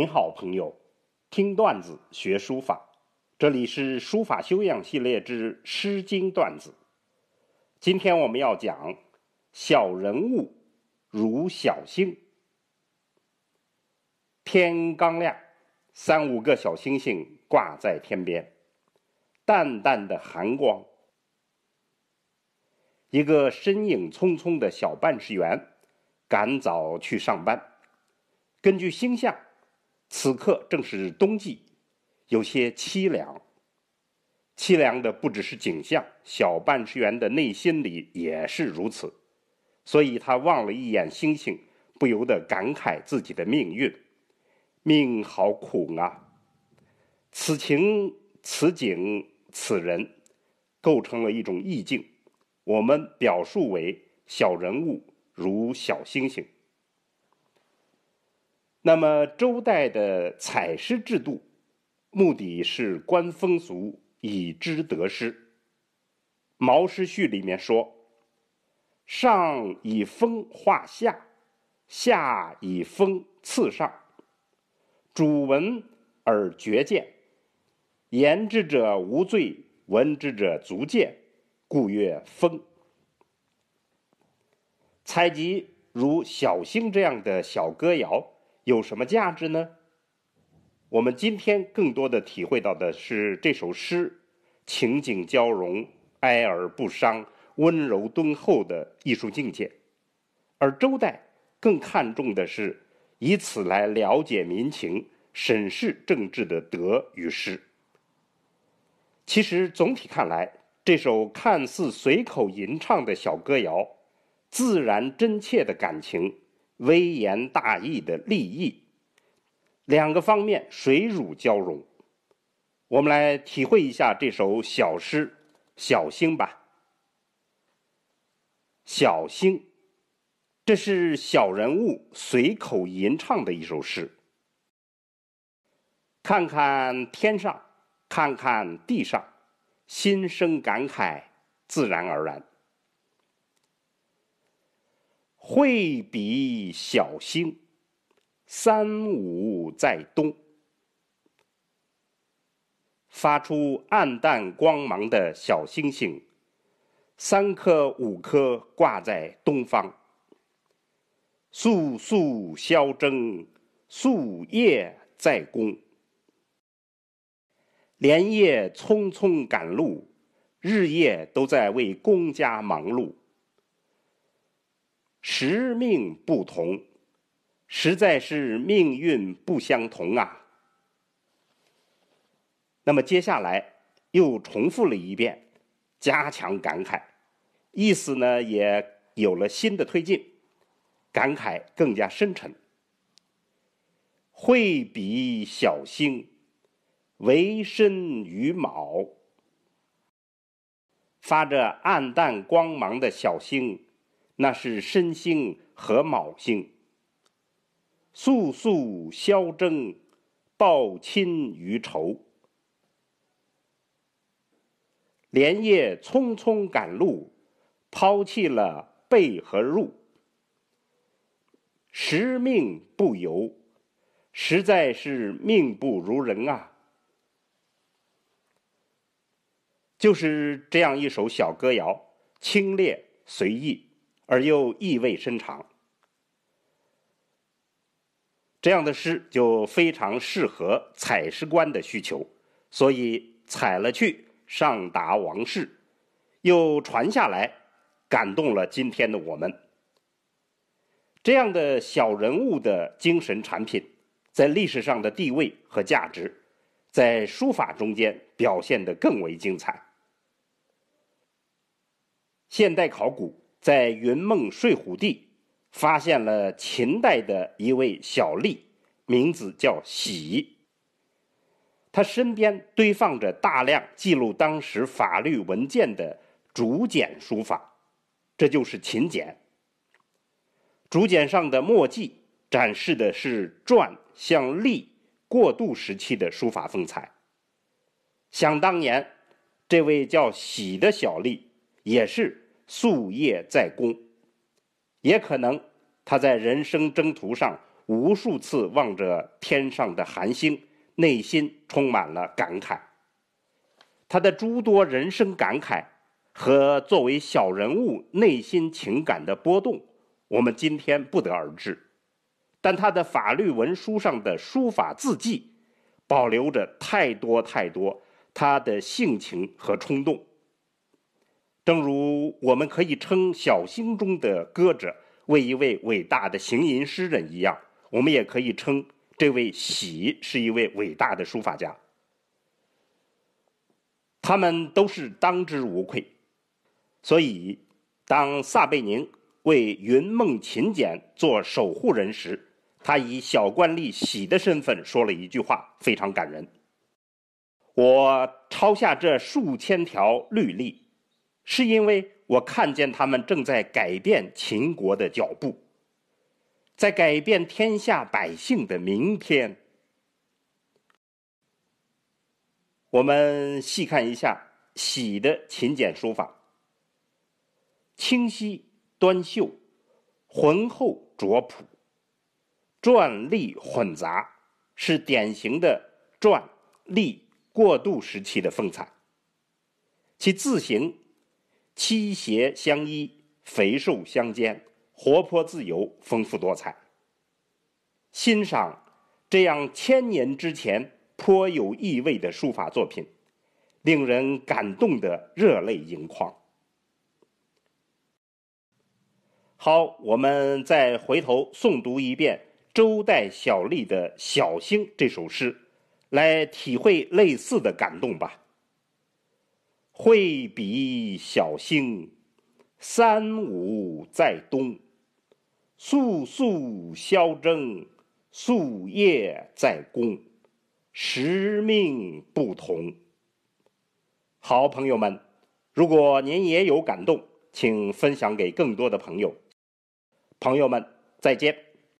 您好，朋友，听段子学书法，这里是书法修养系列之《诗经》段子。今天我们要讲小人物如小星。天刚亮，三五个小星星挂在天边，淡淡的寒光。一个身影匆匆的小办事员赶早去上班，根据星象。此刻正是冬季，有些凄凉。凄凉的不只是景象，小办事员的内心里也是如此。所以他望了一眼星星，不由得感慨自己的命运：命好苦啊！此情、此景、此人，构成了一种意境，我们表述为小人物如小星星。那么，周代的采诗制度，目的是观风俗，以知得失。《毛诗序》里面说：“上以风化下，下以风次上。主闻而觉见，言之者无罪，闻之者足见，故曰风。”采集如小星这样的小歌谣。有什么价值呢？我们今天更多的体会到的是这首诗情景交融、哀而不伤、温柔敦厚的艺术境界，而周代更看重的是以此来了解民情、审视政治的德与失。其实总体看来，这首看似随口吟唱的小歌谣，自然真切的感情。微言大义的立意，两个方面水乳交融。我们来体会一下这首小诗《小星》吧。小星，这是小人物随口吟唱的一首诗。看看天上，看看地上，心生感慨，自然而然。会比小星，三五在东，发出暗淡光芒的小星星，三颗五颗挂在东方。肃肃萧征，夙夜在公，连夜匆匆赶路，日夜都在为公家忙碌。时命不同，实在是命运不相同啊。那么接下来又重复了一遍，加强感慨，意思呢也有了新的推进，感慨更加深沉。会比小星，为身于卯，发着暗淡光芒的小星。那是申星和卯星，肃肃萧征，报亲于仇，连夜匆匆赶路，抛弃了备和入，时命不由，实在是命不如人啊！就是这样一首小歌谣，清冽随意。而又意味深长，这样的诗就非常适合采诗官的需求，所以采了去上达王室，又传下来，感动了今天的我们。这样的小人物的精神产品，在历史上的地位和价值，在书法中间表现得更为精彩。现代考古。在云梦睡虎地发现了秦代的一位小吏，名字叫喜。他身边堆放着大量记录当时法律文件的竹简书法，这就是秦简。竹简上的墨迹展示的是篆向隶过渡时期的书法风采。想当年，这位叫喜的小吏也是。夙夜在公，也可能他在人生征途上无数次望着天上的寒星，内心充满了感慨。他的诸多人生感慨和作为小人物内心情感的波动，我们今天不得而知。但他的法律文书上的书法字迹，保留着太多太多他的性情和冲动。正如我们可以称小兴中的歌者为一位伟大的行吟诗人一样，我们也可以称这位喜是一位伟大的书法家。他们都是当之无愧。所以，当撒贝宁为云梦秦简做守护人时，他以小官吏喜的身份说了一句话，非常感人。我抄下这数千条律例，是因为我看见他们正在改变秦国的脚步，在改变天下百姓的明天。我们细看一下喜的勤简书法，清晰端秀，浑厚拙朴。篆隶混杂，是典型的篆隶过渡时期的风采。其字形七斜相依，肥瘦相间，活泼自由，丰富多彩。欣赏这样千年之前颇有意味的书法作品，令人感动的热泪盈眶。好，我们再回头诵读一遍。周代小吏的《小兴》这首诗，来体会类似的感动吧。挥笔小星，三五在东。肃肃萧征，夙夜在公。时命不同。好朋友们，如果您也有感动，请分享给更多的朋友。朋友们，再见。